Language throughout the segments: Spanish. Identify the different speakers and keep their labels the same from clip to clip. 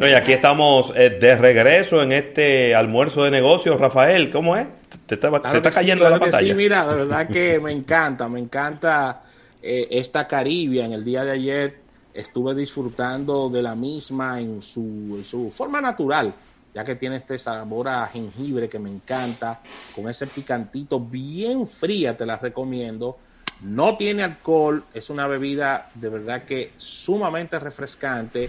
Speaker 1: Bueno, y aquí estamos eh, de regreso en este almuerzo de negocios, Rafael, ¿cómo es?
Speaker 2: Te está, cayendo la pantalla. Sí, mira, de verdad que me encanta, me encanta eh, esta Caribia. En el día de ayer estuve disfrutando de la misma en su, en su forma natural ya que tiene este sabor a jengibre que me encanta, con ese picantito bien fría, te la recomiendo. No tiene alcohol, es una bebida de verdad que sumamente refrescante.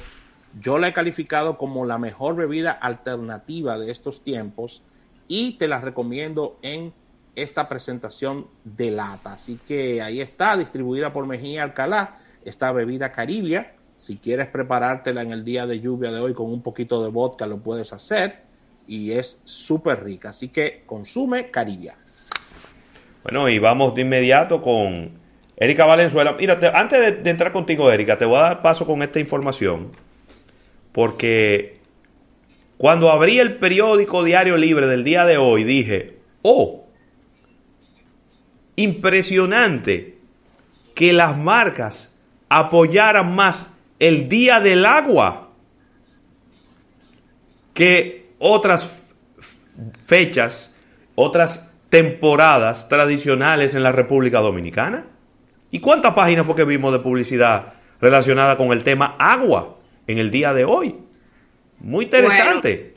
Speaker 2: Yo la he calificado como la mejor bebida alternativa de estos tiempos y te la recomiendo en esta presentación de lata. Así que ahí está, distribuida por Mejía Alcalá, esta bebida caribia si quieres preparártela en el día de lluvia de hoy con un poquito de vodka, lo puedes hacer y es súper rica. Así que consume Caribia.
Speaker 1: Bueno, y vamos de inmediato con Erika Valenzuela. Mira, antes de, de, entrar contigo, Erika, te voy a dar paso con esta información. Porque cuando abrí el periódico Diario Libre del día de hoy, dije, oh, impresionante que las marcas apoyaran más el Día del Agua que otras fechas, otras temporadas tradicionales en la República Dominicana. ¿Y cuántas páginas fue que vimos de publicidad relacionada con el tema agua en el día de hoy? Muy interesante.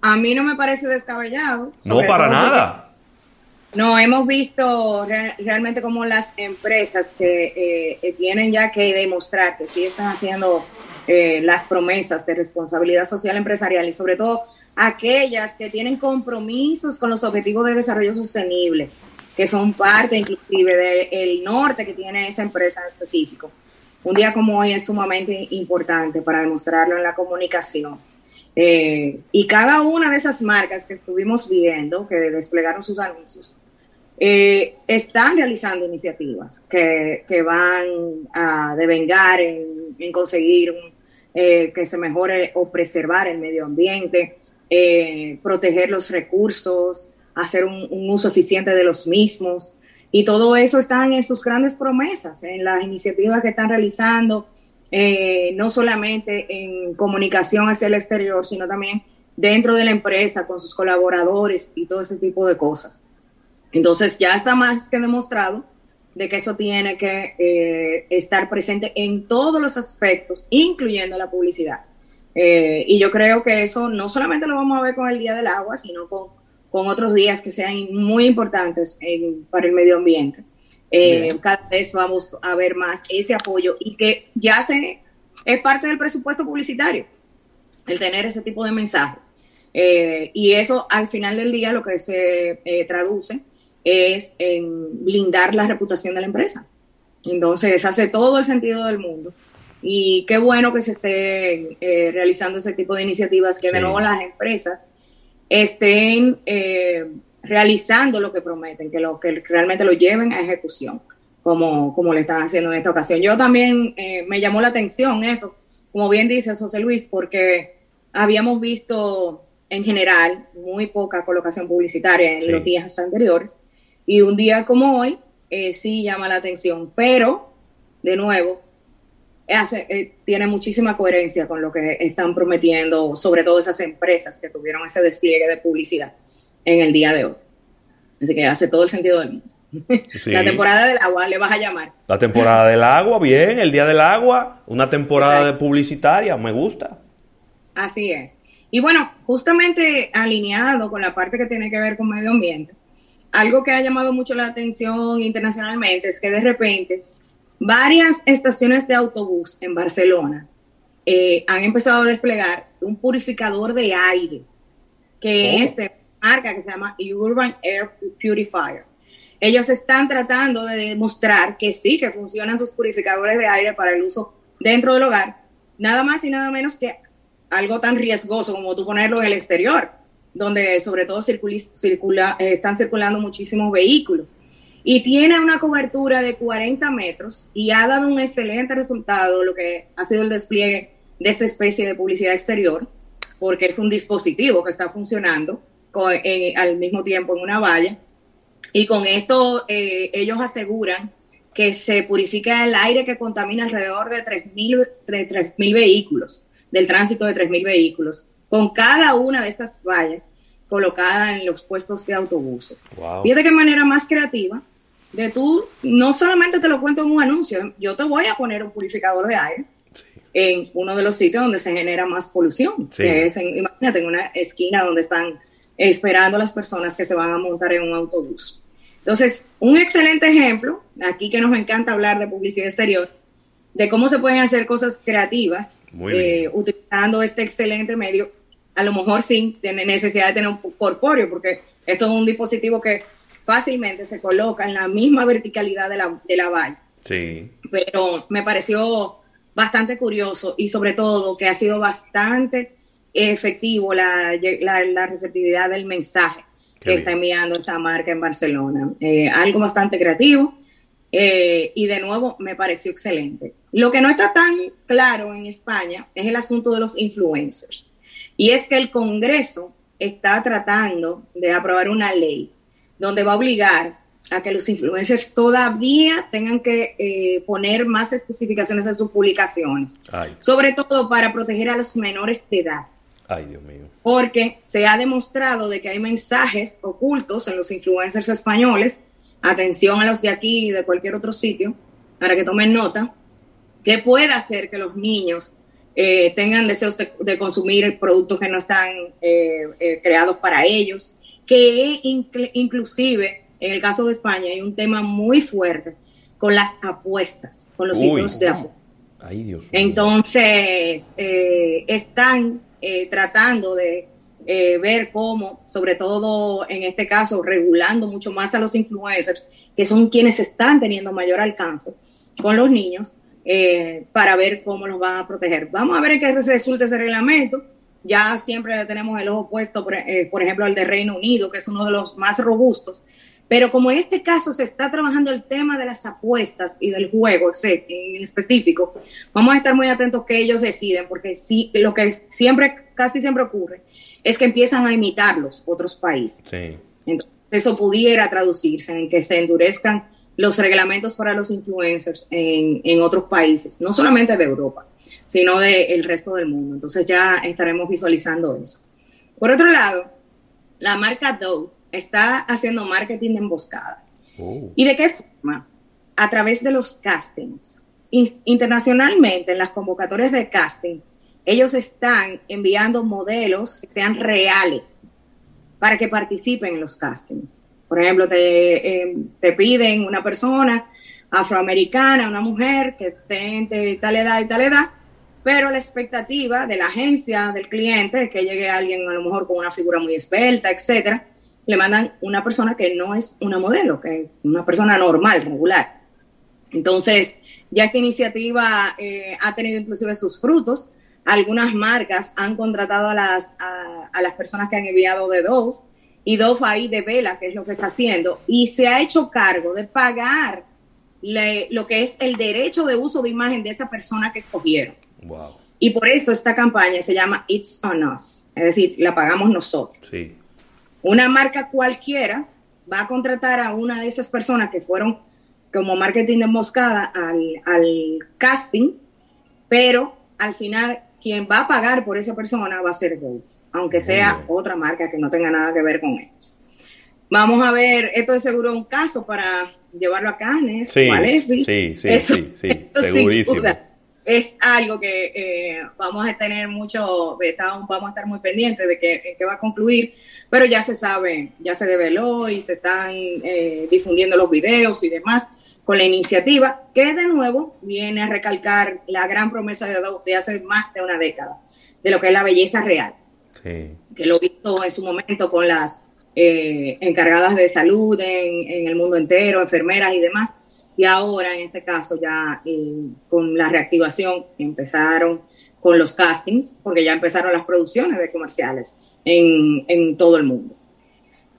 Speaker 3: a mí no me parece descabellado.
Speaker 1: No, para nada.
Speaker 3: No, hemos visto realmente como las empresas que eh, tienen ya que demostrar que sí están haciendo eh, las promesas de responsabilidad social empresarial y sobre todo aquellas que tienen compromisos con los objetivos de desarrollo sostenible, que son parte inclusive del norte que tiene esa empresa en específico. Un día como hoy es sumamente importante para demostrarlo en la comunicación. Eh, y cada una de esas marcas que estuvimos viendo, que desplegaron sus anuncios, eh, están realizando iniciativas que, van a devengar en, conseguir eh, que se mejore o preservar el medio ambiente, proteger los recursos, hacer un, uso eficiente de los mismos. Y todo eso está en sus grandes promesas, en las iniciativas que están realizando, no solamente en comunicación hacia el exterior, sino también dentro de la empresa, con sus colaboradores y todo ese tipo de cosas. Entonces ya está más que demostrado de que eso tiene que eh, estar presente en todos los aspectos, incluyendo la publicidad. Eh, y yo creo que eso no solamente lo vamos a ver con el Día del Agua, sino con, con otros días que sean muy importantes para el medio ambiente. Eh, cada vez vamos a ver más ese apoyo y que ya se, es parte del presupuesto publicitario, el tener ese tipo de mensajes. y eso al final del día lo que se traduce es en blindar la reputación de la empresa. Entonces, hace todo el sentido del mundo. Y qué bueno que se esté eh, realizando ese tipo de iniciativas, que de nuevo las empresas estén eh, realizando lo que prometen, que, lo, que realmente lo lleven a ejecución, como, como le están haciendo en esta ocasión. Yo también eh, me llamó la atención eso, como bien dice José Luis, porque habíamos visto en general muy poca colocación publicitaria en los días anteriores y un día como hoy eh, sí llama la atención, pero de nuevo, hace, eh, tiene muchísima coherencia con lo que están prometiendo, sobre todo esas empresas que tuvieron ese despliegue de publicidad en el día de hoy. Así que hace todo el sentido del mundo. La temporada del agua le vas a llamar.
Speaker 1: La temporada del agua, bien, el día del agua, una temporada de publicitaria, me gusta.
Speaker 3: Así es. Y bueno, justamente alineado con la parte que tiene que ver con medio ambiente, algo que ha llamado mucho la atención internacionalmente es que de repente varias estaciones de autobús en Barcelona eh, han empezado a desplegar un purificador de aire, que oh. es de marca que se llama Urban Air Purifier. Ellos están tratando de demostrar que sí, que funcionan sus purificadores de aire para el uso dentro del hogar, nada más y nada menos que algo tan riesgoso como tú ponerlo en el exterior donde sobre todo circula, eh, están circulando muchísimos vehículos. Y tiene una cobertura de 40 metros y ha dado un excelente resultado lo que ha sido el despliegue de esta especie de publicidad exterior, porque es un dispositivo que está funcionando eh, al mismo tiempo en una valla. Y con esto eh, ellos aseguran que se purifica el aire que contamina alrededor de 3.000 de vehículos del tránsito de 3.000 vehículos, con cada una de estas vallas colocada en los puestos de autobuses. Fíjate qué manera más creativa de tú, no solamente te lo cuento en un anuncio, yo te voy a poner un purificador de aire en uno de los sitios donde se genera más polución, que es, en, imagínate, en una esquina donde están esperando las personas que se van a montar en un autobús. Entonces, un excelente ejemplo, aquí que nos encanta hablar de publicidad exterior, de cómo se pueden hacer cosas creativas eh, utilizando este excelente medio, a lo mejor sin tener necesidad de tener un corpóreo, porque esto es un dispositivo que fácilmente se coloca en la misma verticalidad de la, de la valla.
Speaker 1: Sí.
Speaker 3: Pero me pareció bastante curioso y sobre todo que ha sido bastante efectivo la, la, receptividad del mensaje que está enviando esta marca en Barcelona. Eh, algo bastante creativo eh, y de nuevo me pareció excelente. Lo que no está tan claro en España es el asunto de los influencers. Y es que el Congreso está tratando de aprobar una ley donde va a obligar a que los influencers todavía tengan que eh, poner más especificaciones en sus publicaciones, sobre todo para proteger a los menores de edad.
Speaker 1: Ay, Dios mío.
Speaker 3: Porque se ha demostrado de que hay mensajes ocultos en los influencers españoles, atención a los de aquí y de cualquier otro sitio, para que tomen nota, que puede hacer que los niños eh, tengan deseos de, consumir productos que no están eh, creados para ellos, que inclusive en el caso de España hay un tema muy fuerte con las apuestas, con los sitios de apuestas. Entonces, eh, están eh, tratando de eh, ver cómo, sobre todo en este caso, regulando mucho más a los influencers, que son quienes están teniendo mayor alcance con los niños, para ver cómo los van a proteger. Vamos a ver en qué resulta ese reglamento. Ya siempre tenemos el ojo puesto, por, por ejemplo, al de Reino Unido, que es uno de los más robustos, pero como en este caso se está trabajando el tema de las apuestas y del juego en específico, vamos a estar muy atentos que ellos deciden, porque sí, lo que siempre, casi siempre ocurre es que empiezan a imitar los otros países. Entonces, eso pudiera traducirse en que se endurezcan los reglamentos para los influencers en, en otros países, no solamente de Europa, sino del resto del mundo. Entonces ya estaremos visualizando eso. Por otro lado, la marca Dove está haciendo marketing de emboscada. Oh. ¿Y de qué forma? A través de los castings. internacionalmente, en las convocatorias de casting, ellos están enviando modelos que sean reales para que participen en los castings. Por ejemplo, te, em, te piden una persona afroamericana, una mujer que esté de tal edad y tal edad, pero la expectativa de la agencia, del cliente, es que llegue alguien a lo mejor con una figura muy esbelta, etcétera, le mandan una persona que no es una modelo, que es una persona normal, regular. Entonces, ya esta iniciativa eh, ha tenido inclusive sus frutos. Algunas marcas han contratado a las, a, las personas que han enviado de Dove y Dove ahí devela qué es lo que está haciendo y se ha hecho cargo de pagar lo que es el derecho de uso de imagen de esa persona que escogieron. Y por eso esta campaña se llama It's on Us, es decir, la pagamos nosotros. Una marca cualquiera va a contratar a una de esas personas que fueron como marketing de emboscada al, casting, pero al final quien va a pagar por esa persona va a ser Gold, aunque sea otra marca que no tenga nada que ver con ellos. Vamos a ver, esto es seguro un caso para llevarlo a Cannes
Speaker 1: sí, Sí, sí, sí, sí, segurísimo
Speaker 3: es algo que eh, vamos a tener mucho, vamos a estar muy pendientes de que, va a concluir, pero ya se sabe, ya se develó y se están eh, difundiendo los videos y demás con la iniciativa, que de nuevo viene a recalcar la gran promesa de Adobe de hace más de una década, de lo que es la belleza real, que lo visto en su momento con las eh, encargadas de salud en, en el mundo entero, enfermeras y demás, y ahora, en este caso, ya eh, con la reactivación, empezaron con los castings, porque ya empezaron las producciones de comerciales en, en todo el mundo.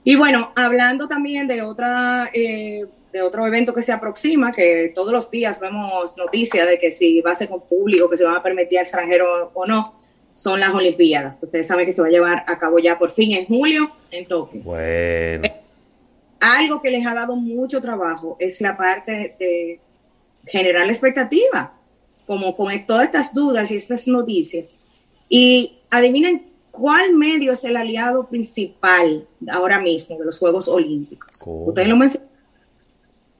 Speaker 3: Y bueno, hablando también de otra... Eh, de otro evento que se aproxima, que todos los días vemos noticias de que si va a ser con público, que se van a permitir a extranjeros o no, son las Olimpiadas. Ustedes saben que se va a llevar a cabo ya por fin en julio en Tokio.
Speaker 1: Bueno.
Speaker 3: Algo que les ha dado mucho trabajo es la parte de generar la expectativa, como con todas estas dudas y estas noticias. Y adivinen cuál medio es el aliado principal ahora mismo de los Juegos Olímpicos. Ustedes lo mencionaron.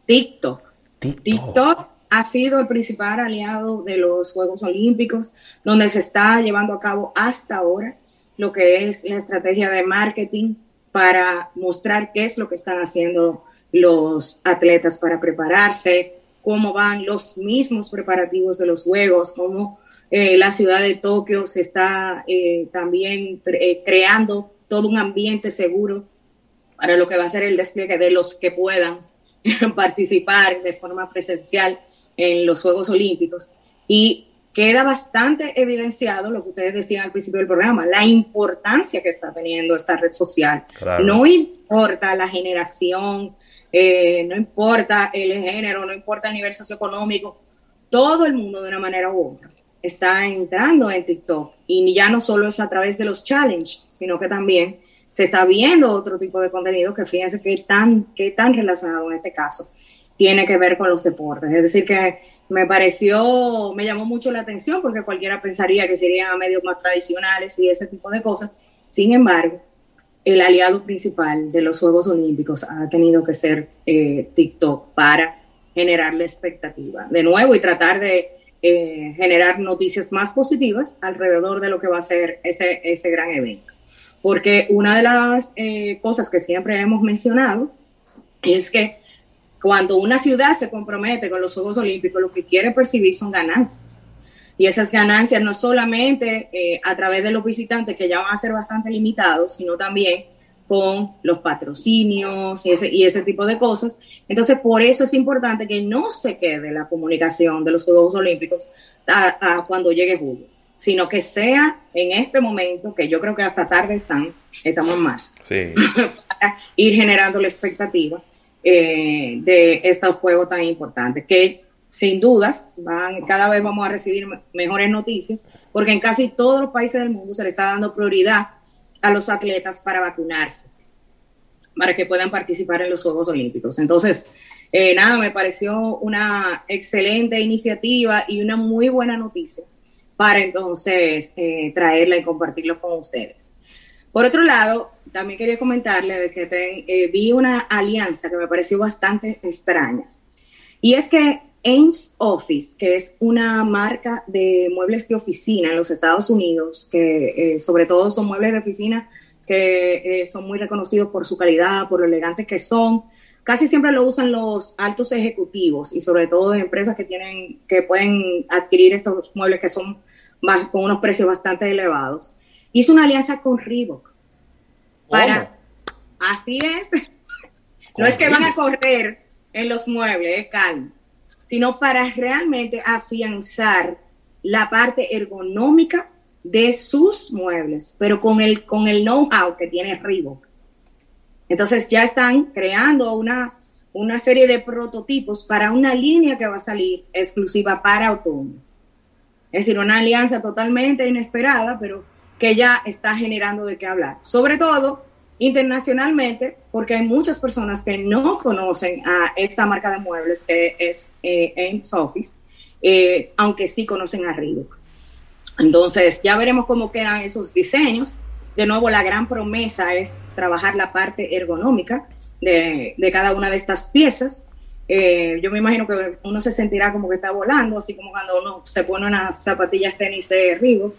Speaker 3: TikTok. TikTok ha sido el principal aliado de los Juegos Olímpicos, donde se está llevando a cabo hasta ahora lo que es la estrategia de marketing para mostrar qué es lo que están haciendo los atletas para prepararse, cómo van los mismos preparativos de los Juegos, cómo eh, la ciudad de Tokio se está eh, también eh, creando todo un ambiente seguro para lo que va a ser el despliegue de los que puedan participar de forma presencial en los Juegos Olímpicos. Y queda bastante evidenciado lo que ustedes decían al principio del programa, la importancia que está teniendo esta red social. No importa la generación, eh, no importa el género, no importa el nivel socioeconómico, todo el mundo de una manera u otra está entrando en TikTok y ya no solo es a través de los challenges, sino que también se está viendo otro tipo de contenido que fíjense que tan, que tan relacionado en este caso tiene que ver con los deportes. Es decir, que me pareció, me llamó mucho la atención porque cualquiera pensaría que serían medios más tradicionales y ese tipo de cosas. Sin embargo, el aliado principal de los Juegos Olímpicos ha tenido que ser eh, TikTok para generar la expectativa. De nuevo, y tratar de eh, generar noticias más positivas alrededor de lo que va a ser ese, ese gran evento. Porque una de las eh, cosas que siempre hemos mencionado es que cuando una ciudad se compromete con los Juegos Olímpicos, lo que quiere percibir son ganancias. Y esas ganancias no solamente eh, a través de los visitantes, que ya van a ser bastante limitados, sino también con los patrocinios y ese, y ese tipo de cosas. Entonces, por eso es importante que no se quede la comunicación de los Juegos Olímpicos a, cuando llegue julio, sino que sea en este momento, que yo creo que hasta tarde están, estamos en marzo, para ir generando la expectativa eh, de estos juegos tan importantes, que sin dudas van, cada vez vamos a recibir mejores noticias, porque en casi todos los países del mundo se le está dando prioridad a los atletas para vacunarse, para que puedan participar en los Juegos Olímpicos. Entonces, eh, nada, me pareció una excelente iniciativa y una muy buena noticia para entonces eh, traerla y compartirlo con ustedes. Por otro lado, también quería comentarle de que eh, vi una alianza que me pareció bastante extraña. Y es que Ames Office, que es una marca de muebles de oficina en los Estados Unidos, que eh, sobre todo son muebles de oficina que eh, son muy reconocidos por su calidad, por lo elegantes que son. Casi siempre lo usan los altos ejecutivos y sobre todo empresas que tienen que pueden adquirir estos muebles que son con unos precios bastante elevados hizo una alianza con Reebok. Para, así es. No es que van a correr en los muebles, eh, calma, sino para realmente afianzar la parte ergonómica de sus muebles, pero con el, con el know-how que tiene Reebok. Entonces ya están creando una, una serie de prototipos para una línea que va a salir exclusiva para otoño. Es decir, una alianza totalmente inesperada, pero que ya está generando de qué hablar. Sobre todo internacionalmente, porque hay muchas personas que no conocen a esta marca de muebles que es eh, Office, eh, aunque sí conocen a Reebok. Entonces, ya veremos cómo quedan esos diseños. De nuevo, la gran promesa es trabajar la parte ergonómica de, de cada una de estas piezas. Eh, yo me imagino que uno se sentirá como que está volando, así como cuando uno se pone unas zapatillas tenis de Reebok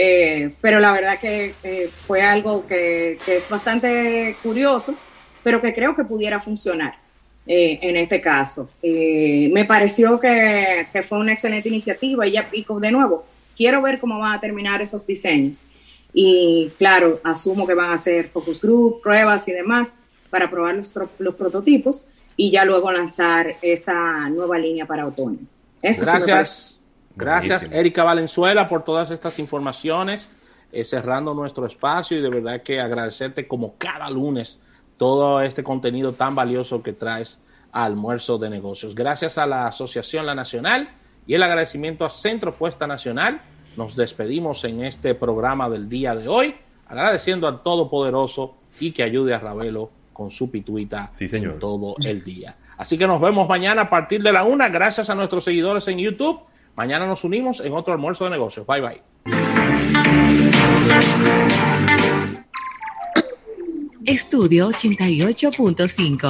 Speaker 3: eh, pero la verdad que eh, fue algo que, es bastante curioso, pero que creo que pudiera funcionar eh, en este caso. me pareció que, fue una excelente iniciativa y ya pico de nuevo. Quiero ver cómo van a terminar esos diseños. Y claro, asumo que van a hacer focus group, pruebas y demás para probar los, los prototipos y ya luego lanzar esta nueva línea para otoño.
Speaker 2: Gracias. Gracias, Erika Valenzuela, por todas estas informaciones, eh, cerrando nuestro espacio y de verdad que agradecerte como cada lunes todo este contenido tan valioso que traes a Almuerzo de Negocios. Gracias a la Asociación La Nacional y el agradecimiento a Centro Puesta Nacional. Nos despedimos en este programa del día de hoy, agradeciendo al Todopoderoso y que ayude a Ravelo con su pituita
Speaker 1: sí, señor.
Speaker 2: todo el día. Así que nos vemos mañana a partir de la una. Gracias a nuestros seguidores en YouTube Mañana nos unimos en otro almuerzo de negocios. Bye bye.
Speaker 4: Estudio 88.5